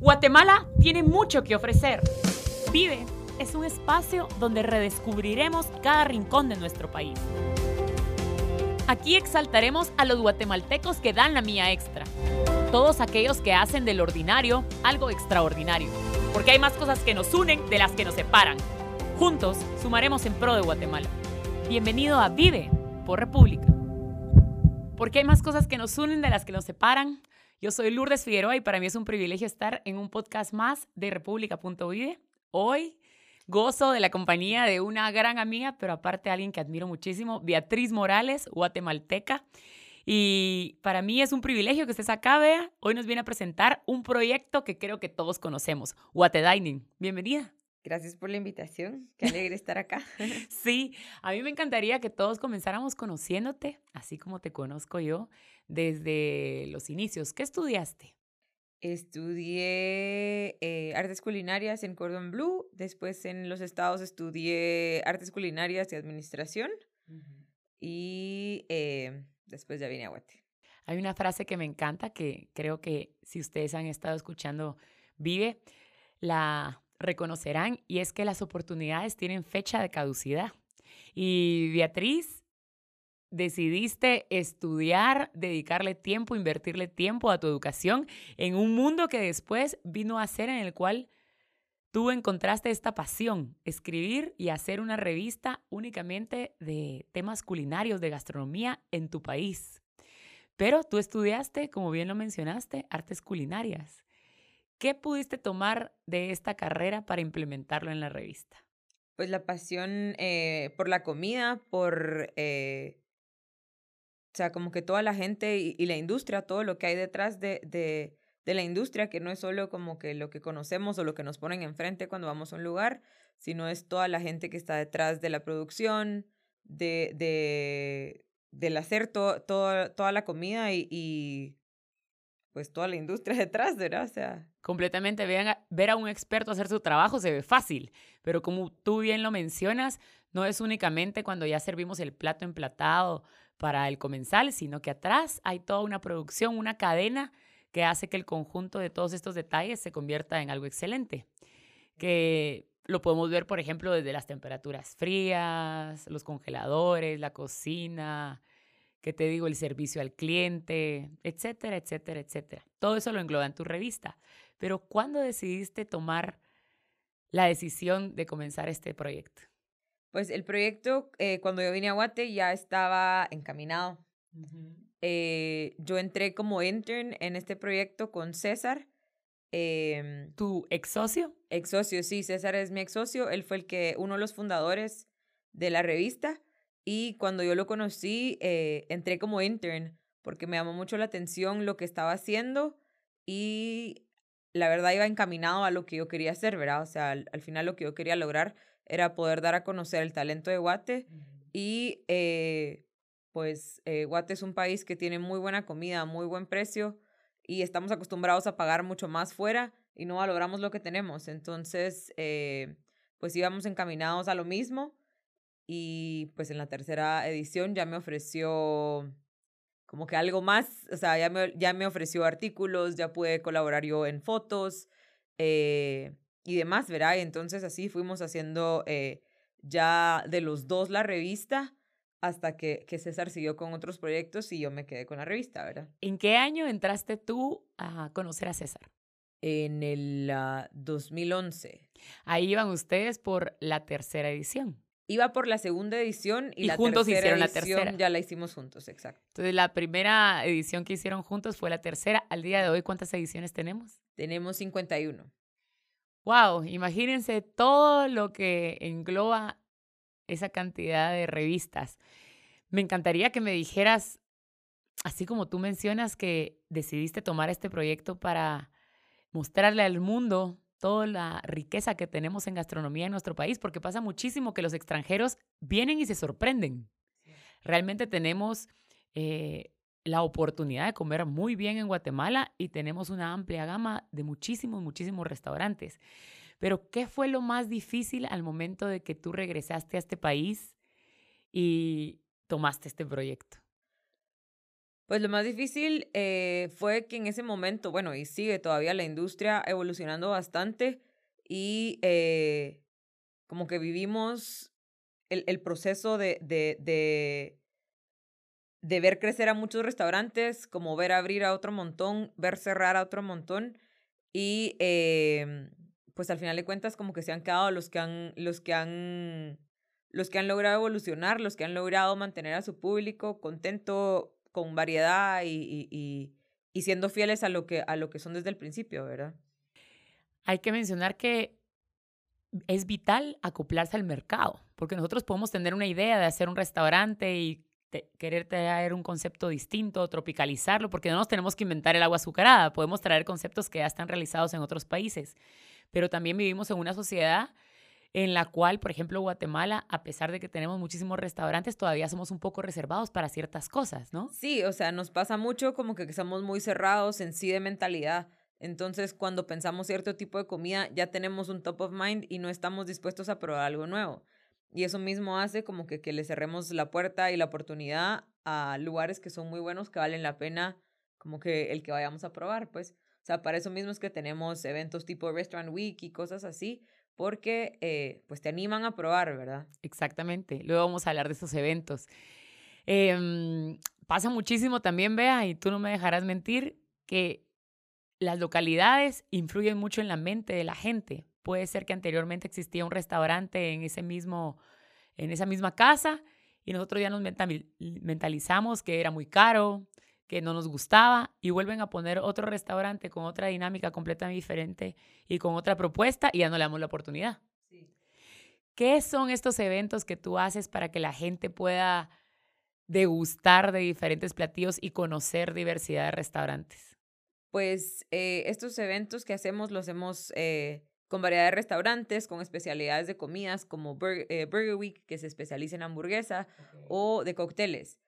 Guatemala tiene mucho que ofrecer. Vive es un espacio donde redescubriremos cada rincón de nuestro país. Aquí exaltaremos a los guatemaltecos que dan la mía extra. Todos aquellos que hacen del ordinario algo extraordinario. Porque hay más cosas que nos unen de las que nos separan. Juntos sumaremos en pro de Guatemala. Bienvenido a Vive por República. Porque hay más cosas que nos unen de las que nos separan. Yo soy Lourdes Figueroa y para mí es un privilegio estar en un podcast más de República.vive. Hoy gozo de la compañía de una gran amiga, pero aparte alguien que admiro muchísimo, Beatriz Morales, guatemalteca. Y para mí es un privilegio que estés acá, Bea. Hoy nos viene a presentar un proyecto que creo que todos conocemos, Guate Dining. Bienvenida. Gracias por la invitación. Qué alegre estar acá. sí, a mí me encantaría que todos comenzáramos conociéndote, así como te conozco yo, desde los inicios. ¿Qué estudiaste? Estudié eh, artes culinarias en Cordon Bleu, después en los estados estudié artes culinarias y administración y eh, después ya vine a Guate. Hay una frase que me encanta que creo que si ustedes han estado escuchando Vive, la reconocerán y es que las oportunidades tienen fecha de caducidad. Y Beatriz decidiste estudiar, dedicarle tiempo, invertirle tiempo a tu educación en un mundo que después vino a ser en el cual tú encontraste esta pasión, escribir y hacer una revista únicamente de temas culinarios, de gastronomía en tu país. Pero tú estudiaste, como bien lo mencionaste, artes culinarias. ¿Qué pudiste tomar de esta carrera para implementarlo en la revista? Pues la pasión eh, por la comida, por eh, o sea, como que toda la gente y, la industria, todo lo que hay detrás de, de, la industria, que no es solo como que lo que conocemos o lo que nos ponen enfrente cuando vamos a un lugar, sino es toda la gente que está detrás de la producción, de, de, del hacer to, toda la comida y, y, pues toda la industria detrás, ¿verdad? O sea. Completamente. Vean, ver a un experto hacer su trabajo se ve fácil, pero como tú bien lo mencionas, no es únicamente cuando ya servimos el plato emplatado para el comensal, sino que atrás hay toda una producción, una cadena que hace que el conjunto de todos estos detalles se convierta en algo excelente. Que lo podemos ver, por ejemplo, desde las temperaturas frías, los congeladores, la cocina, que te digo, el servicio al cliente, etcétera, etcétera, etcétera. Todo eso lo engloba en tu revista. Pero ¿cuándo decidiste tomar la decisión de comenzar este proyecto? Pues el proyecto, eh, cuando yo vine a Guate, ya estaba encaminado. Eh, yo entré como intern en este proyecto con César. Eh, ¿Tu ex socio? Ex socio, sí, César es mi ex socio. Él fue el que, uno de los fundadores de la revista. Y cuando yo lo conocí, eh, entré como intern porque me llamó mucho la atención lo que estaba haciendo y la verdad iba encaminado a lo que yo quería hacer, ¿verdad? O sea, al final lo que yo quería lograr era poder dar a conocer el talento de Guate y eh, pues eh, Guate es un país que tiene muy buena comida, muy buen precio y estamos acostumbrados a pagar mucho más fuera y no valoramos lo que tenemos. Entonces, eh, pues íbamos encaminados a lo mismo y pues en la tercera edición ya me ofreció como que algo más, o sea, ya me, ya me ofreció artículos, ya pude colaborar yo en fotos. Eh, y demás, ¿verdad? Y entonces así fuimos haciendo eh, ya de los dos la revista hasta que, que César siguió con otros proyectos y yo me quedé con la revista, ¿verdad? ¿En qué año entraste tú a conocer a César? En el 2011. Ah, Ahí iban ustedes por la tercera edición. Iba por la segunda edición y, y la juntos tercera hicieron edición la tercera. ya la hicimos juntos, exacto. Entonces, la primera edición que hicieron juntos fue la tercera. Al día de hoy, ¿cuántas ediciones tenemos? Tenemos 51. Wow, imagínense todo lo que engloba esa cantidad de revistas. Me encantaría que me dijeras, así como tú mencionas que decidiste tomar este proyecto para mostrarle al mundo toda la riqueza que tenemos en gastronomía en nuestro país, porque pasa muchísimo que los extranjeros vienen y se sorprenden. Realmente tenemos eh, la oportunidad de comer muy bien en Guatemala y tenemos una amplia gama de muchísimos, muchísimos restaurantes. Pero, ¿qué fue lo más difícil al momento de que tú regresaste a este país y tomaste este proyecto? Pues lo más difícil eh, fue que en ese momento, bueno, y sigue todavía la industria evolucionando bastante y eh, como que vivimos el, el proceso de, de, de, de, ver crecer a muchos restaurantes, como ver abrir a otro montón, ver cerrar a otro montón y eh, pues al final de cuentas como que se han quedado los que han, los que han, los que han logrado evolucionar, los que han logrado mantener a su público contento con variedad y, y, y, siendo fieles a lo, que, a lo que son desde el principio, ¿verdad? Hay que mencionar que es vital acoplarse al mercado, porque nosotros podemos tener una idea de hacer un restaurante y querer traer un concepto distinto, tropicalizarlo, porque no nos tenemos que inventar el agua azucarada, podemos traer conceptos que ya están realizados en otros países, pero también vivimos en una sociedad en la cual, por ejemplo, Guatemala, a pesar de que tenemos muchísimos restaurantes, todavía somos un poco reservados para ciertas cosas, ¿no? Sí, o sea, nos pasa mucho como que somos muy cerrados en sí de mentalidad. Entonces, cuando pensamos cierto tipo de comida, ya tenemos un top of mind y no estamos dispuestos a probar algo nuevo. Y eso mismo hace como que, que le cerremos la puerta y la oportunidad a lugares que son muy buenos, que valen la pena como que el que vayamos a probar, pues. O sea, para eso mismo es que tenemos eventos tipo Restaurant Week y cosas así, porque eh, pues te animan a probar, ¿verdad? Exactamente. Luego vamos a hablar de esos eventos. Em, pasa muchísimo también, Bea, y tú no me dejarás mentir, que las localidades influyen mucho en la mente de la gente. Puede ser que anteriormente existía un restaurante en, ese mismo, en esa misma casa y nosotros ya nos mentalizamos que era muy caro, que no nos gustaba y vuelven a poner otro restaurante con otra dinámica completamente diferente y con otra propuesta y ya no le damos la oportunidad. ¿Qué son estos eventos que tú haces para que la gente pueda degustar de diferentes platillos y conocer diversidad de restaurantes? Pues eh, estos eventos que hacemos los hacemos eh, con variedad de restaurantes, con especialidades de comidas como eh, Burger, Week, que se especializa en hamburguesa, o de cócteles.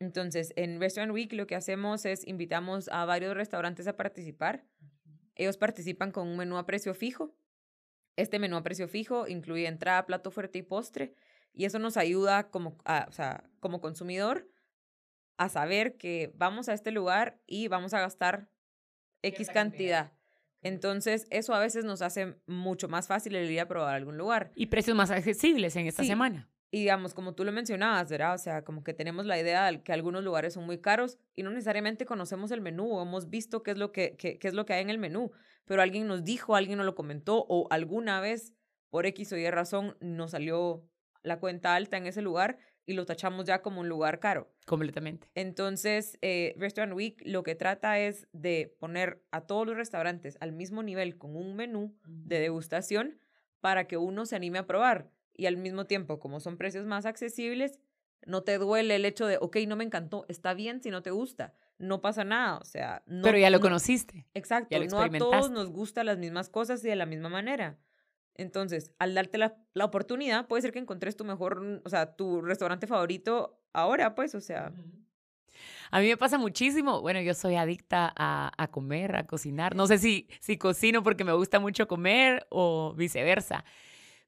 Entonces, en Restaurant Week lo que hacemos es invitamos a varios restaurantes a participar. Ellos participan con un menú a precio fijo. Este menú a precio fijo incluye entrada, plato fuerte y postre. Y eso nos ayuda como, o sea, como consumidor a saber que vamos a este lugar y vamos a gastar X cantidad. Entonces, eso a veces nos hace mucho más fácil el ir a probar algún lugar. Y precios más accesibles en esta semana. Y digamos, como tú lo mencionabas, ¿verdad? O sea, como que tenemos la idea de que algunos lugares son muy caros y no necesariamente conocemos el menú o hemos visto qué es lo que, qué, qué es lo que hay en el menú, pero alguien nos dijo, alguien nos lo comentó o alguna vez, por X o Y razón, nos salió la cuenta alta en ese lugar y lo tachamos ya como un lugar caro. Completamente. Entonces, eh, Restaurant Week lo que trata es de poner a todos los restaurantes al mismo nivel con un menú de degustación para que uno se anime a probar y al mismo tiempo, como son precios más accesibles, no te duele el hecho de, ok, no me encantó, está bien si no te gusta, no pasa nada, o sea... No, Pero ya lo conociste. Exacto, no a todos nos gustan las mismas cosas y de la misma manera. Entonces, al darte la, la, oportunidad, puede ser que encontres tu mejor, o sea, tu restaurante favorito ahora, pues, o sea... A mí me pasa muchísimo. Bueno, yo soy adicta a, a, comer, a cocinar. No sé si, si cocino porque me gusta mucho comer o viceversa.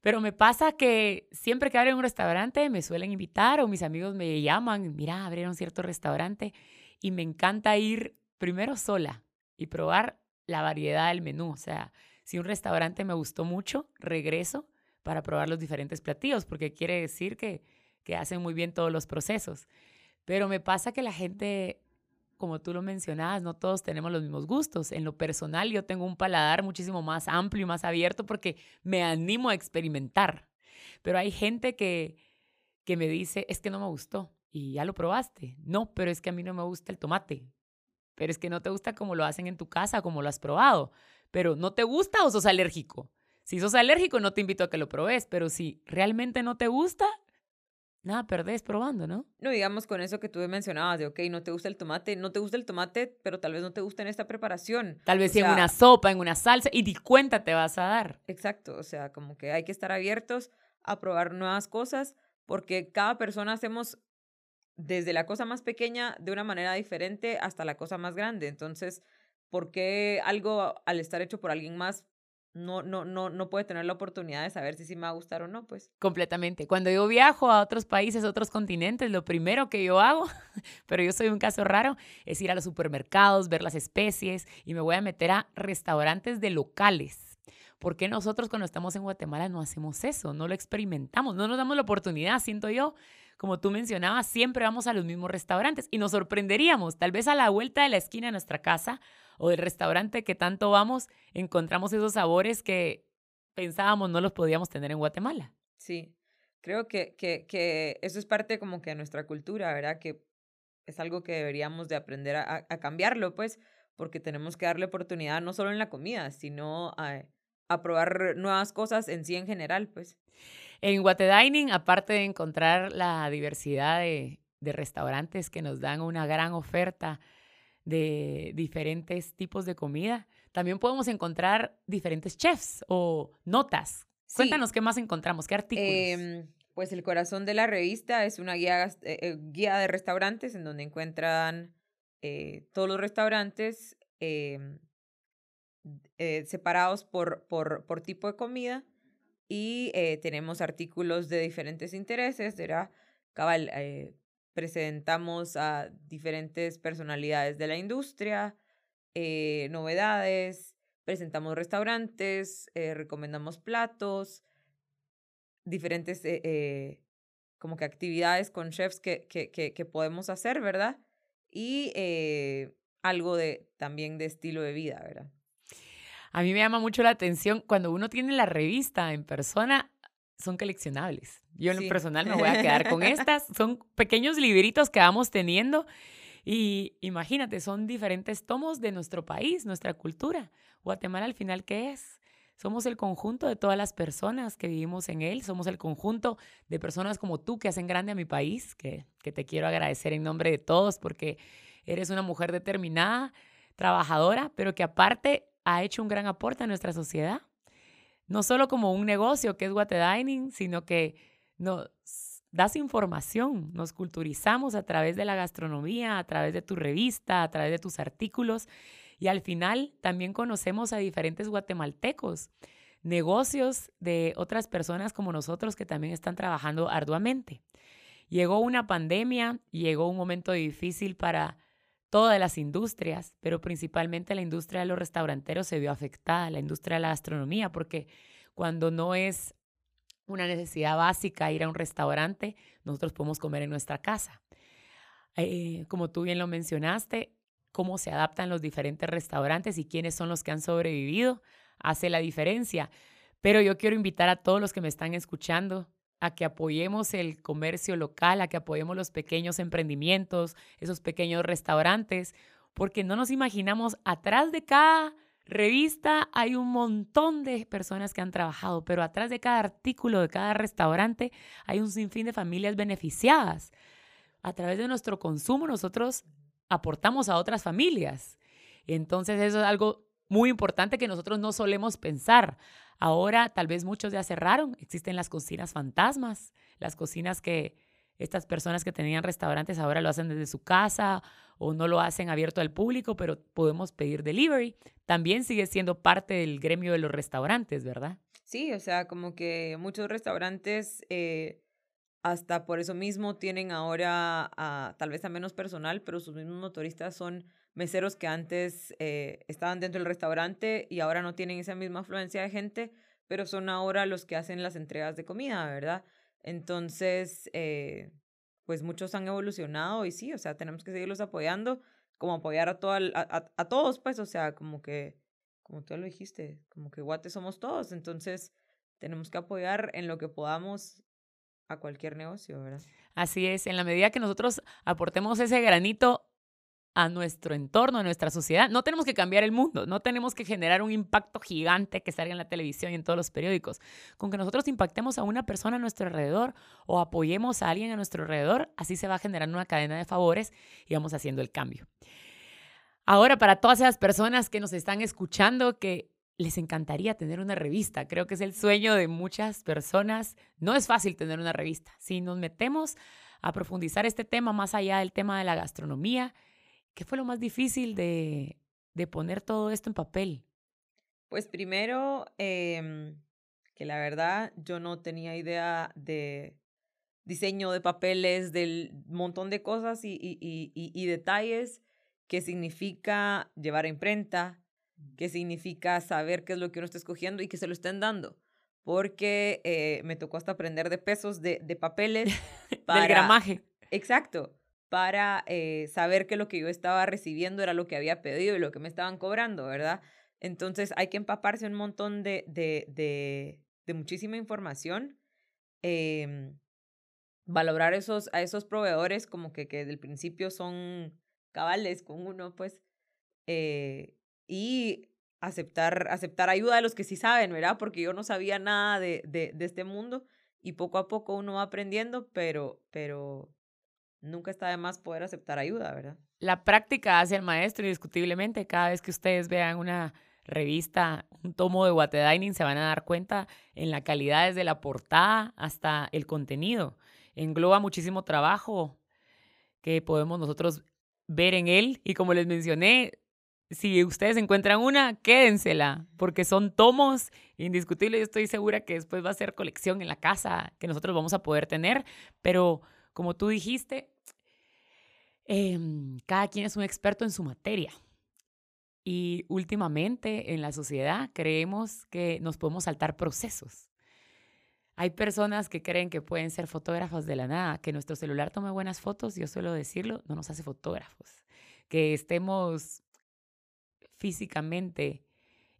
Pero me pasa que siempre que abren un restaurante me suelen invitar o mis amigos me llaman, mira, abrieron cierto restaurante y me encanta ir primero sola y probar la variedad del menú. O sea, si un restaurante me gustó mucho, regreso para probar los diferentes platillos, porque quiere decir que, que hacen muy bien todos los procesos. Pero me pasa que la gente como tú lo mencionabas, no todos tenemos los mismos gustos. En lo personal, yo tengo un paladar muchísimo más amplio y más abierto porque me animo a experimentar. Pero hay gente que, que me dice, es que no me gustó y ya lo probaste. No, pero es que a mí no me gusta el tomate. Pero es que no te gusta como lo hacen en tu casa, como lo has probado. Pero ¿no te gusta o sos alérgico? Si sos alérgico, no te invito a que lo probes, pero si realmente no te gusta, nada perdés probando, ¿no? No, digamos con eso que tú mencionabas de, ok, no te gusta el tomate, no te gusta el tomate, pero tal vez no te gusta en esta preparación. Tal vez en una sopa, en una salsa, y ni cuenta te vas a dar. Exacto, o sea, como que hay que estar abiertos a probar nuevas cosas, porque cada persona hacemos desde la cosa más pequeña de una manera diferente hasta la cosa más grande. Entonces, ¿por qué algo al estar hecho por alguien más no, no, no, no puede tener la oportunidad de saber si sí me va a gustar o no, pues. Completamente. Cuando yo viajo a otros países, otros continentes, lo primero que yo hago, pero yo soy un caso raro, es ir a los supermercados, ver las especies y me voy a meter a restaurantes de locales. ¿Por qué nosotros cuando estamos en Guatemala no hacemos eso? No lo experimentamos, no nos damos la oportunidad, siento yo. Como tú mencionabas, siempre vamos a los mismos restaurantes y nos sorprenderíamos, tal vez a la vuelta de la esquina de nuestra casa o del restaurante que tanto vamos, encontramos esos sabores que pensábamos no los podíamos tener en Guatemala. Sí, creo que, que, que eso es parte como que de nuestra cultura, ¿verdad? Que es algo que deberíamos de aprender a, a cambiarlo, pues, porque tenemos que darle oportunidad no solo en la comida, sino a, a probar nuevas cosas en sí en general, pues. En Guatedining, aparte de encontrar la diversidad de, de restaurantes que nos dan una gran oferta de diferentes tipos de comida. También podemos encontrar diferentes chefs o notas. Cuéntanos qué más encontramos, qué artículos. Em, pues el corazón de la revista es una guía, eh, eh, guía de restaurantes en donde encuentran eh, todos los restaurantes em, separados por, por, por, tipo de comida y tenemos artículos de diferentes intereses, ¿verdad? Cabal, presentamos a diferentes personalidades de la industria, eh, novedades, presentamos restaurantes, eh, recomendamos platos, diferentes eh, como que actividades con chefs que, que, que, podemos hacer, ¿verdad? Y algo de también de estilo de vida, ¿verdad? A mí me llama mucho la atención cuando uno tiene la revista en persona, son coleccionables. Yo en lo personal me voy a quedar con estas. Son pequeños libritos que vamos teniendo. Y imagínate, son diferentes tomos de nuestro país, nuestra cultura. Guatemala al final, ¿qué es? Somos el conjunto de todas las personas que vivimos en él. Somos el conjunto de personas como tú que hacen grande a mi país, que, que te quiero agradecer en nombre de todos porque eres una mujer determinada, trabajadora, pero que aparte ha hecho un gran aporte a nuestra sociedad no solo como un negocio que es Dining, sino que nos das información, nos culturizamos a través de la gastronomía, a través de tu revista, a través de tus artículos y al final también conocemos a diferentes guatemaltecos, negocios de otras personas como nosotros que también están trabajando arduamente. Llegó una pandemia, llegó un momento difícil para todas las industrias, pero principalmente la industria de los restauranteros se vio afectada, la industria de la gastronomía, porque cuando no es una necesidad básica ir a un restaurante, nosotros podemos comer en nuestra casa. Eh, como tú bien lo mencionaste, cómo se adaptan los diferentes restaurantes y quiénes son los que han sobrevivido hace la diferencia. Pero yo quiero invitar a todos los que me están escuchando a que apoyemos el comercio local, a que apoyemos los pequeños emprendimientos, esos pequeños restaurantes, porque no nos imaginamos atrás de cada revista hay un montón de personas que han trabajado, pero atrás de cada artículo, de cada restaurante, hay un sinfín de familias beneficiadas. A través de nuestro consumo nosotros aportamos a otras familias. Entonces eso es algo muy importante que nosotros no solemos pensar. Ahora tal vez muchos ya cerraron, existen las cocinas fantasmas, las cocinas que estas personas que tenían restaurantes ahora lo hacen desde su casa o no lo hacen abierto al público, pero podemos pedir delivery. También sigue siendo parte del gremio de los restaurantes, ¿verdad? Sí, o sea, como que muchos restaurantes eh, hasta por eso mismo tienen ahora tal vez a menos personal, pero sus mismos motoristas son meseros que antes eh, estaban dentro del restaurante y ahora no tienen esa misma afluencia de gente, pero son ahora los que hacen las entregas de comida, ¿verdad? Entonces, eh, pues muchos han evolucionado y sí, o sea, tenemos que seguirlos apoyando, como apoyar a, todo, a, a, todos, pues, o sea, como que, como tú lo dijiste, como que Guate somos todos, entonces tenemos que apoyar en lo que podamos a cualquier negocio, ¿verdad? Así es, en la medida que nosotros aportemos ese granito a nuestro entorno, a nuestra sociedad. No tenemos que cambiar el mundo, no tenemos que generar un impacto gigante que salga en la televisión y en todos los periódicos. Con que nosotros impactemos a una persona a nuestro alrededor o apoyemos a alguien a nuestro alrededor, así se va generando una cadena de favores y vamos haciendo el cambio. Ahora, para todas esas personas que nos están escuchando, que les encantaría tener una revista, creo que es el sueño de muchas personas. No es fácil tener una revista. Si nos metemos a profundizar este tema más allá del tema de la gastronomía, ¿Qué fue lo más difícil de, de poner todo esto en papel? Pues primero, em, que la verdad yo no tenía idea de diseño de papeles, del montón de cosas y, y, y, y detalles que significa llevar a imprenta, que significa saber qué es lo que uno está escogiendo y que se lo estén dando. Porque eh, me tocó hasta aprender de pesos de, de papeles. Para, Del gramaje. Exacto. Para eh, saber que lo que yo estaba recibiendo era lo que había pedido y lo que me estaban cobrando, ¿verdad? Entonces hay que empaparse un montón de, de, de, muchísima información. Eh, valorar esos, a esos proveedores como que, que desde el principio son cabales con uno, pues. Eh, y aceptar, aceptar ayuda de los que sí saben, ¿verdad? Porque yo no sabía nada de, de, de este mundo y poco a poco uno va aprendiendo, pero, pero nunca está de más poder aceptar ayuda, ¿verdad? La práctica hace el maestro, indiscutiblemente. Cada vez que ustedes vean una revista, un tomo de Guate Dining, se van a dar cuenta en la calidad desde la portada hasta el contenido. Engloba muchísimo trabajo que podemos nosotros ver en él. Y como les mencioné, si ustedes encuentran una, quédensela, porque son tomos indiscutibles. Yo estoy segura que después va a ser colección en la casa que nosotros vamos a poder tener. Pero como tú dijiste, em, cada quien es un experto en su materia. Y últimamente en la sociedad creemos que nos podemos saltar procesos. Hay personas que creen que pueden ser fotógrafos de la nada, que nuestro celular tome buenas fotos, yo suelo decirlo, no nos hace fotógrafos. Que estemos físicamente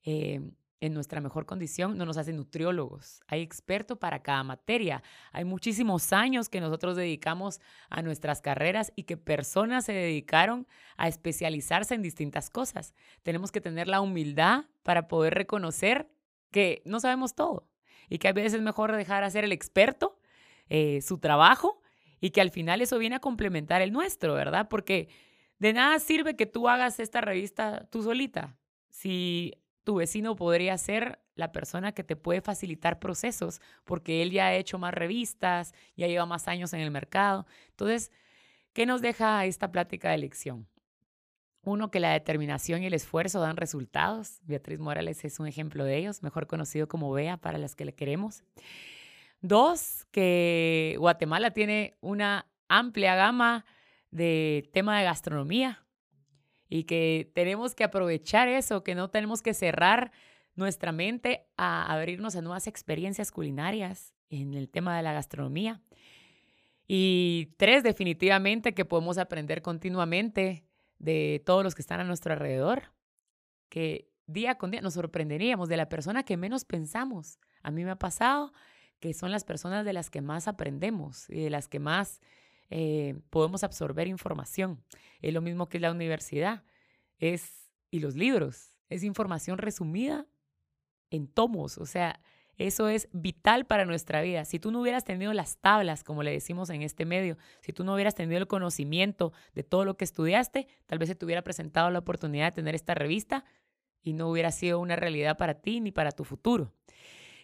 eh, en nuestra mejor condición no nos hace nutriólogos. Hay expertos para cada materia. Hay muchísimos años que nosotros dedicamos a nuestras carreras y que personas se dedicaron a especializarse en distintas cosas. Tenemos que tener la humildad para poder reconocer que no sabemos todo y que a veces es mejor dejar hacer el experto eh, su trabajo y que al final eso viene a complementar el nuestro, ¿verdad? Porque de nada sirve que tú hagas esta revista tú solita. Si tu vecino podría ser la persona que te puede facilitar procesos, porque él ya ha hecho más revistas, ya lleva más años en el mercado. Entonces, ¿qué nos deja esta plática de elección? Uno, que la determinación y el esfuerzo dan resultados. Beatriz Morales es un ejemplo de ellos, mejor conocido como Bea para las que le queremos. Dos, que Guatemala tiene una amplia gama de tema de gastronomía y que tenemos que aprovechar eso, que no tenemos que cerrar nuestra mente a abrirnos a nuevas experiencias culinarias en el tema de la gastronomía. Y tres, definitivamente que podemos aprender continuamente de todos los que están a nuestro alrededor, que día con día nos sorprenderíamos de la persona que menos pensamos. A mí me ha pasado que son las personas de las que más aprendemos y de las que más eh, podemos absorber información. Es lo mismo que la universidad es, y los libros. Es información resumida en tomos. O sea, eso es vital para nuestra vida. Si tú no hubieras tenido las tablas, como le decimos en este medio, si tú no hubieras tenido el conocimiento de todo lo que estudiaste, tal vez se te hubiera presentado la oportunidad de tener esta revista y no hubiera sido una realidad para ti ni para tu futuro.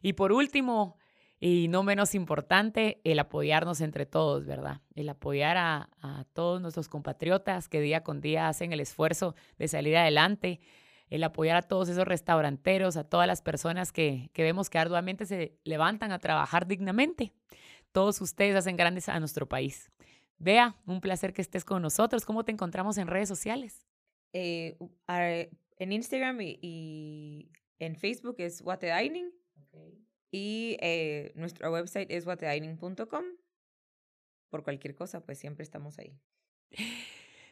Y por último, y no menos importante, el apoyarnos entre todos, ¿verdad? El apoyar a, todos nuestros compatriotas que día con día hacen el esfuerzo de salir adelante, el apoyar a todos esos restauranteros, a todas las personas que, que vemos que arduamente se levantan a trabajar dignamente. Todos ustedes hacen grandes a nuestro país. Vea, un placer que estés con nosotros. ¿Cómo te encontramos en redes sociales? Eh, en Instagram y, en Facebook es What Dining. Y eh, nuestro website es whatedining.com. Por cualquier cosa, pues siempre estamos ahí.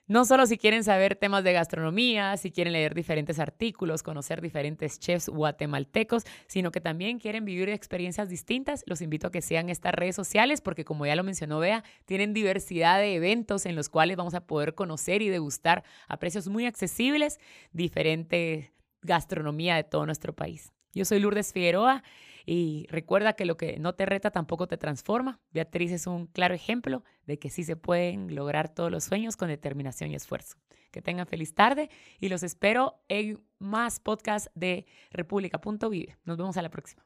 No solo si quieren saber temas de gastronomía, si quieren leer diferentes artículos, conocer diferentes chefs guatemaltecos, sino que también quieren vivir experiencias distintas, los invito a que sean estas redes sociales porque como ya lo mencionó Bea, tienen diversidad de eventos en los cuales vamos a poder conocer y degustar a precios muy accesibles diferente gastronomía de todo nuestro país. Yo soy Lourdes Figueroa y recuerda que lo que no te reta tampoco te transforma. Beatriz es un claro ejemplo de que sí se pueden lograr todos los sueños con determinación y esfuerzo. Que tengan feliz tarde y los espero en más podcasts de República.vive. Nos vemos a la próxima.